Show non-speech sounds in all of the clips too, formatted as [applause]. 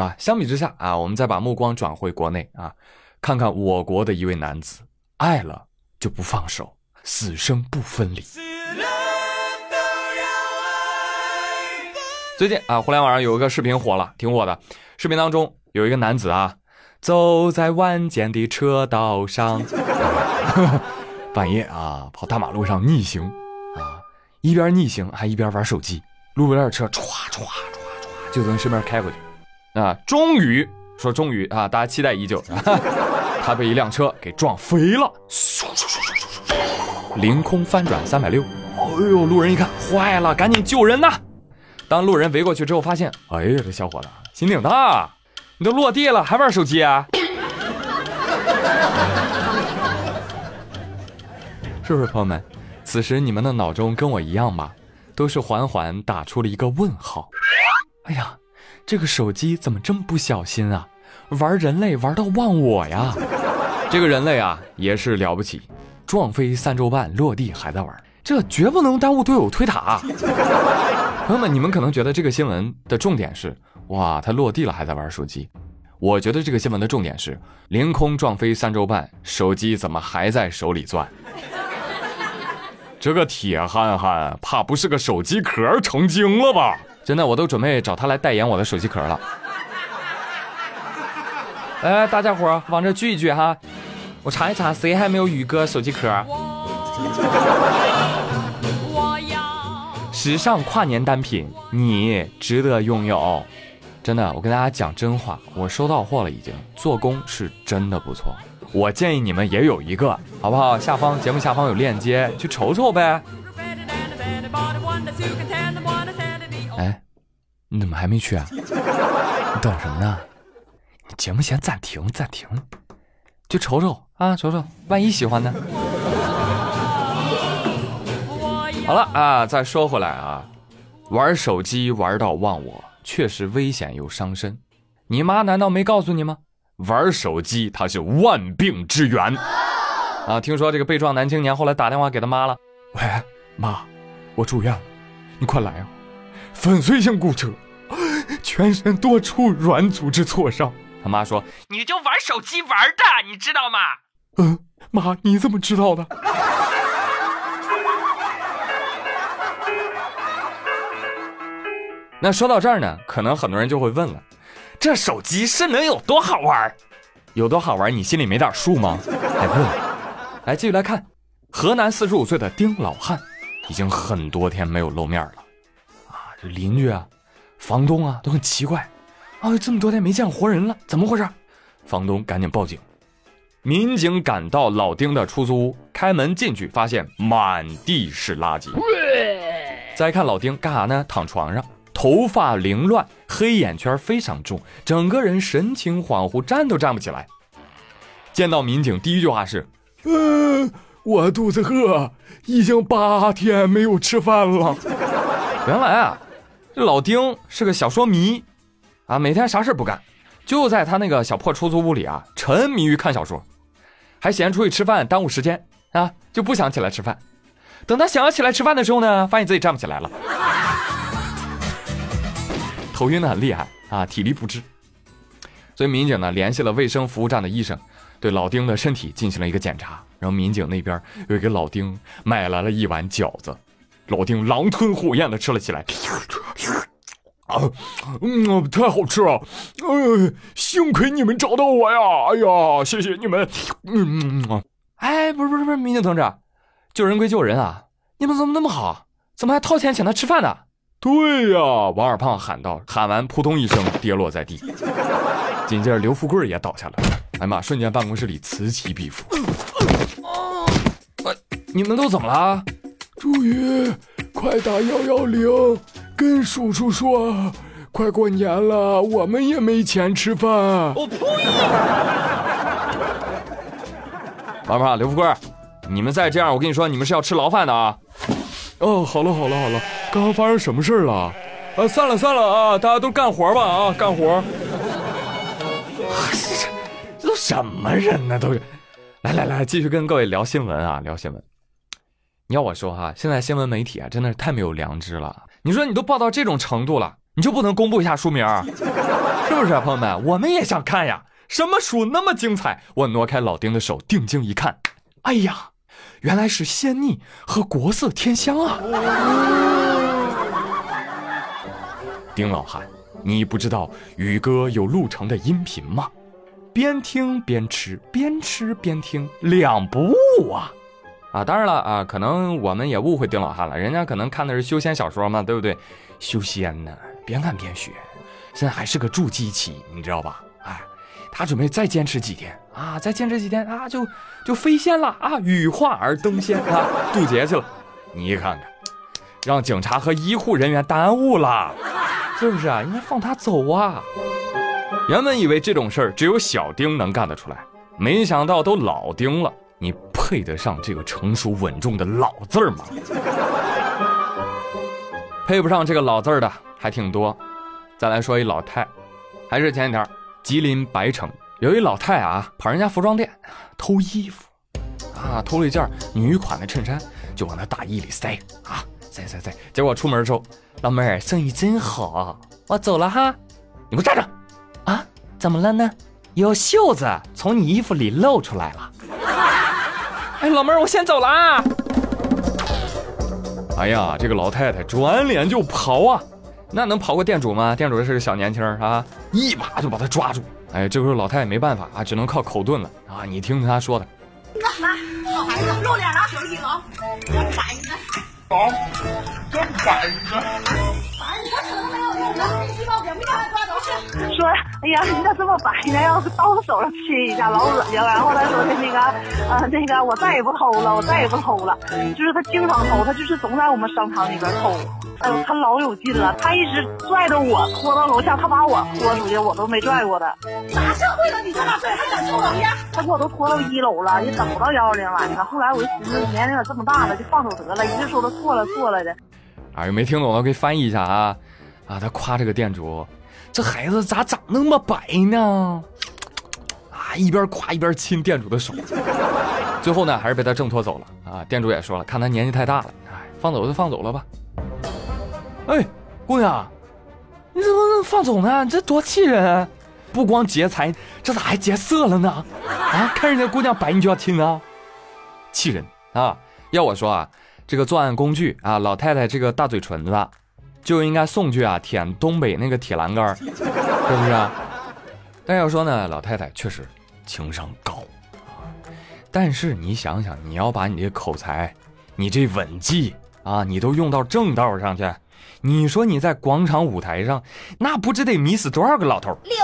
啊。相比之下啊，我们再把目光转回国内啊，看看我国的一位男子，爱了就不放手，死生不分离。最近啊，互联网上有一个视频火了，挺火的。视频当中有一个男子啊，走在晚间的车道上，[laughs] 半夜啊跑大马路上逆行啊，一边逆行还一边玩手机，路边的车唰唰唰唰就从身边开过去啊。终于说终于啊，大家期待已久，[laughs] 他被一辆车给撞飞了，凌空翻转三百六。哎呦，路人一看坏了，赶紧救人呐！当路人围过去之后，发现，哎呀，这小伙子心挺大，你都落地了还玩手机啊？[laughs] 是不是朋友们？此时你们的脑中跟我一样吧，都是缓缓打出了一个问号。哎呀，这个手机怎么这么不小心啊？玩人类玩到忘我呀！这个人类啊，也是了不起，撞飞三周半，落地还在玩，这绝不能耽误队友推塔。朋友们，你们可能觉得这个新闻的重点是，哇，他落地了还在玩手机。我觉得这个新闻的重点是，凌空撞飞三周半，手机怎么还在手里攥？这个铁憨憨怕不是个手机壳成精了吧？真的，我都准备找他来代言我的手机壳了。哎，大家伙往这聚一聚哈，我查一查，谁还没有宇哥手机壳？时尚跨年单品，你值得拥有。真的，我跟大家讲真话，我收到货了，已经做工是真的不错。我建议你们也有一个，好不好？下方节目下方有链接，去瞅瞅呗。你怎么还没去啊？你等什么呢？节目先暂停，暂停，就瞅瞅啊，瞅瞅，万一喜欢呢？好了啊，再说回来啊，玩手机玩到忘我，确实危险又伤身。你妈难道没告诉你吗？玩手机它是万病之源啊！听说这个被撞男青年后来打电话给他妈了，喂妈，我住院了，你快来啊！粉碎性骨折，全身多处软组织挫伤。他妈说：“你就玩手机玩的，你知道吗？”嗯，妈，你怎么知道的？[laughs] 那说到这儿呢，可能很多人就会问了：这手机是能有多好玩？有多好玩？你心里没点数吗？还问？来，继续来看，河南四十五岁的丁老汉，已经很多天没有露面了。啊，这邻居啊、房东啊都很奇怪，啊，这么多天没见活人了，怎么回事？房东赶紧报警，民警赶到老丁的出租屋，开门进去，发现满地是垃圾。再看老丁干啥呢？躺床上。头发凌乱，黑眼圈非常重，整个人神情恍惚，站都站不起来。见到民警，第一句话是：“嗯，我肚子饿，已经八天没有吃饭了。”原来啊，这老丁是个小说迷啊，每天啥事不干，就在他那个小破出租屋里啊，沉迷于看小说，还嫌出去吃饭耽误时间啊，就不想起来吃饭。等他想要起来吃饭的时候呢，发现自己站不起来了。头晕的很厉害啊，体力不支，所以民警呢联系了卫生服务站的医生，对老丁的身体进行了一个检查。然后民警那边又给老丁买来了一碗饺子，老丁狼吞虎咽的吃了起来。啊，嗯，太好吃了，呃，幸亏你们找到我呀！哎呀，谢谢你们。嗯嗯哎，不是不是不是，民警同志，救人归救人啊，你们怎么那么好？怎么还掏钱请他吃饭呢？对呀，王二胖喊道，喊完扑通一声跌落在地，紧接着刘富贵也倒下了。哎呀妈！瞬间办公室里此起彼伏。你们都怎么了？朱宇，快打幺幺零，跟叔叔说，快过年了，我们也没钱吃饭。我呸！王二胖、刘富贵，你们再这样，我跟你说，你们是要吃牢饭的啊！哦，好了好了好了，刚刚发生什么事了？啊，散了散了啊，大家都干活吧啊，干活。[laughs] 这都什么人呢？都是，来来来，继续跟各位聊新闻啊，聊新闻。你要我说哈，现在新闻媒体啊，真的是太没有良知了。你说你都报到这种程度了，你就不能公布一下书名？[laughs] 是不是啊，朋友们？我们也想看呀。什么书那么精彩？我挪开老丁的手，定睛一看，哎呀，原来是仙逆和国色天香啊！丁老汉，你不知道宇哥有录成的音频吗？边听边吃，边吃边听，两不误啊！啊，当然了啊，可能我们也误会丁老汉了，人家可能看的是修仙小说嘛，对不对？修仙呢，边看边学，现在还是个筑基期，你知道吧？哎。他准备再坚持几天啊，再坚持几天啊，就就飞仙了啊，羽化而登仙啊，渡劫去了。你看看，让警察和医护人员耽误了，是不是啊？应该放他走啊。原本以为这种事儿只有小丁能干得出来，没想到都老丁了。你配得上这个成熟稳重的老字儿吗？[laughs] 配不上这个老字儿的还挺多。再来说一老太，还是前几天。吉林白城有一老太啊，跑人家服装店偷衣服，啊，偷了一件女款的衬衫，就往那大衣里塞啊，塞塞塞。结果出门时候，老妹儿生意真好，我走了哈。你给我站着！啊，怎么了呢？有袖子从你衣服里露出来了。哎，老妹儿，我先走了啊。哎呀，这个老太太转脸就跑啊。那能跑过店主吗？店主是个小年轻啊，一把就把他抓住。哎，这时候老太太没办法啊，只能靠口盾了啊。你听听他说的。来，好孩子，露脸拿手机走，真白呢。走，真白呢。哎，你 [laughs] 说哎呀，你咋这么白呢？要是到我手上亲一下，老恶心了。然后他说的那个，[laughs] 呃，那个我再也不偷了，我再也不偷了。就是他经常偷，他就是总在我们商场里边偷。哎呦，他老有劲了，他一直拽着我拖到楼下，他把我拖出去，我都没拽过他。啥社会了？你这么大岁还敢偷东西？他给我都拖到一楼了，也等不到幺二零来了。后来我就寻思，年龄也这么大了，就放手得了。一直说他错了错了的。啊，有没听懂的，给翻译一下啊！啊，他夸这个店主，这孩子咋长那么白呢？啊，一边夸一边亲店主的手。最后呢，还是被他挣脱走了。啊，店主也说了，看他年纪太大了，哎，放走就放走了吧。哎，姑娘，你怎么能放走呢？这多气人！不光劫财，这咋还劫色了呢？啊，看人家姑娘白，你就要亲啊？气人啊！要我说啊，这个作案工具啊，老太太这个大嘴唇子，就应该送去啊舔东北那个铁栏杆，[laughs] 是不是？但要说呢，老太太确实情商高啊。但是你想想，你要把你这口才，你这吻技啊，你都用到正道上去。你说你在广场舞台上，那不知得迷死多少个老头？柳叶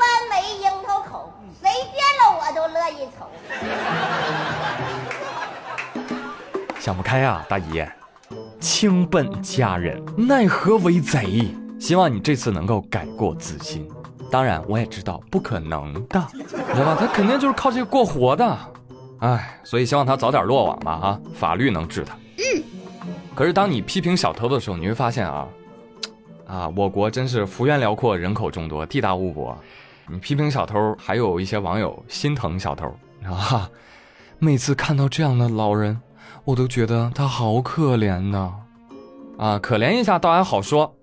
弯眉樱桃口，谁见了我都乐意瞅。想不开呀，大姨，亲本佳人，奈何为贼？希望你这次能够改过自新。当然，我也知道不可能的，你知道吧？他肯定就是靠这个过活的。哎，所以希望他早点落网吧啊！法律能治他。嗯。可是，当你批评小偷的时候，你会发现啊，啊，我国真是幅员辽阔，人口众多，地大物博。你批评小偷，还有一些网友心疼小偷啊。每次看到这样的老人，我都觉得他好可怜呐。啊，可怜一下倒还好说。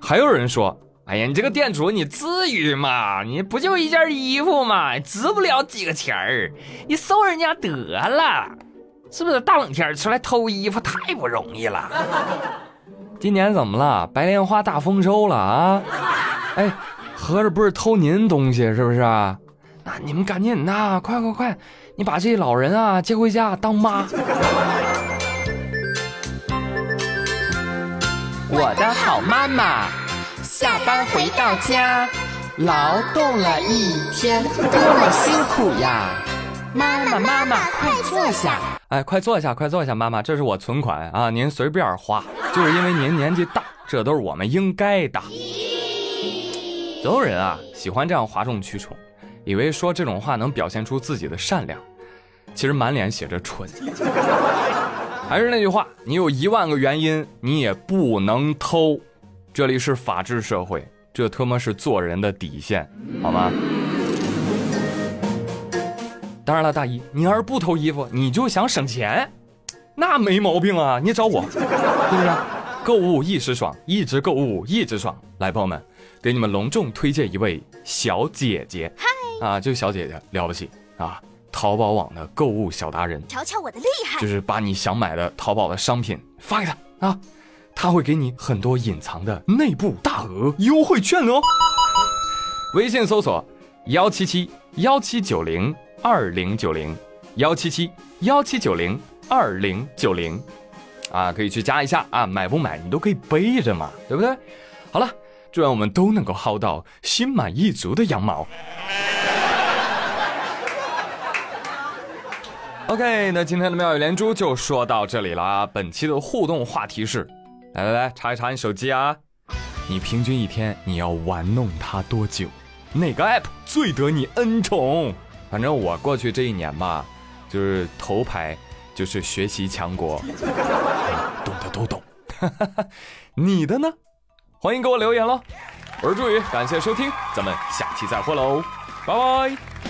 还有人说，哎呀，你这个店主，你至于吗？你不就一件衣服吗？值不了几个钱儿，你收人家得了。是不是大冷天出来偷衣服太不容易了？[laughs] 今年怎么了？白莲花大丰收了啊！哎，合着不是偷您东西是不是啊？那你们赶紧的，快快快！你把这老人啊接回家当妈。[laughs] 我的好妈妈，下班回到家，劳动了一天，多么辛苦呀！妈妈妈妈，快坐下。哎，快坐下，快坐下，妈妈，这是我存款啊，您随便花，就是因为您年纪大，这都是我们应该的。总有人啊喜欢这样哗众取宠，以为说这种话能表现出自己的善良，其实满脸写着蠢。[laughs] 还是那句话，你有一万个原因，你也不能偷。这里是法治社会，这他妈是做人的底线，好吗？当然了，大姨，你要是不偷衣服，你就想省钱，那没毛病啊！你找我，是不是？购物一时爽，一直购物一直爽。来，朋友们，给你们隆重推荐一位小姐姐。嗨，啊，这个小姐姐了不起啊！淘宝网的购物小达人，瞧瞧我的厉害！就是把你想买的淘宝的商品发给她啊，她会给你很多隐藏的内部大额优惠券哦。微信搜索幺七七幺七九零二零九零幺七七幺七九零二零九零，啊，可以去加一下啊，买不买你都可以背着嘛，对不对？好了，祝愿我们都能够薅到心满意足的羊毛。[laughs] OK，那今天的妙语连珠就说到这里啦。本期的互动话题是：来来来，查一查你手机啊，你平均一天你要玩弄它多久？哪个 app 最得你恩宠？反正我过去这一年吧，就是头牌就是学习强国，懂的都懂。[laughs] 你的呢？欢迎给我留言喽！我是朱宇，感谢收听，咱们下期再会喽，拜拜。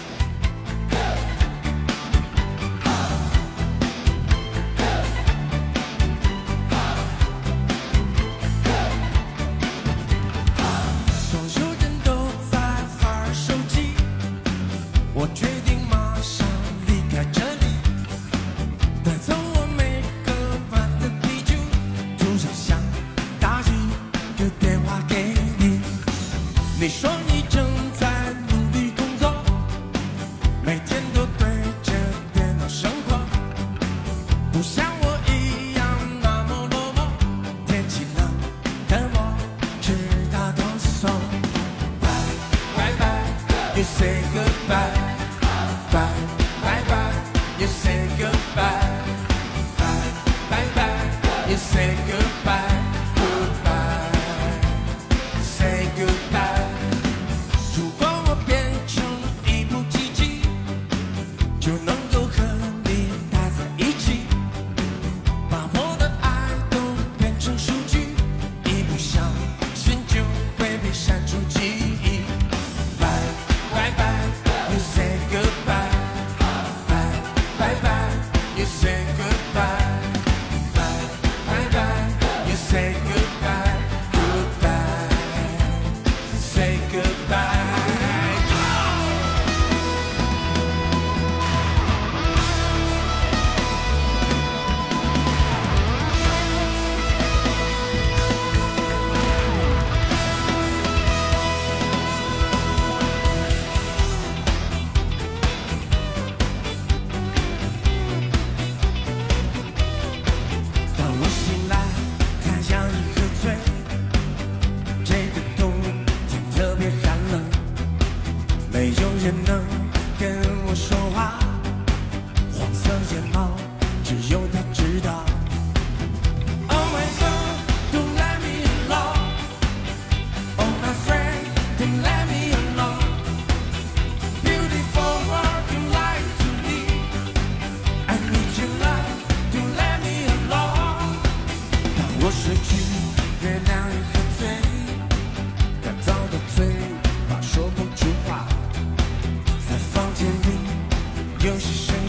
有些事。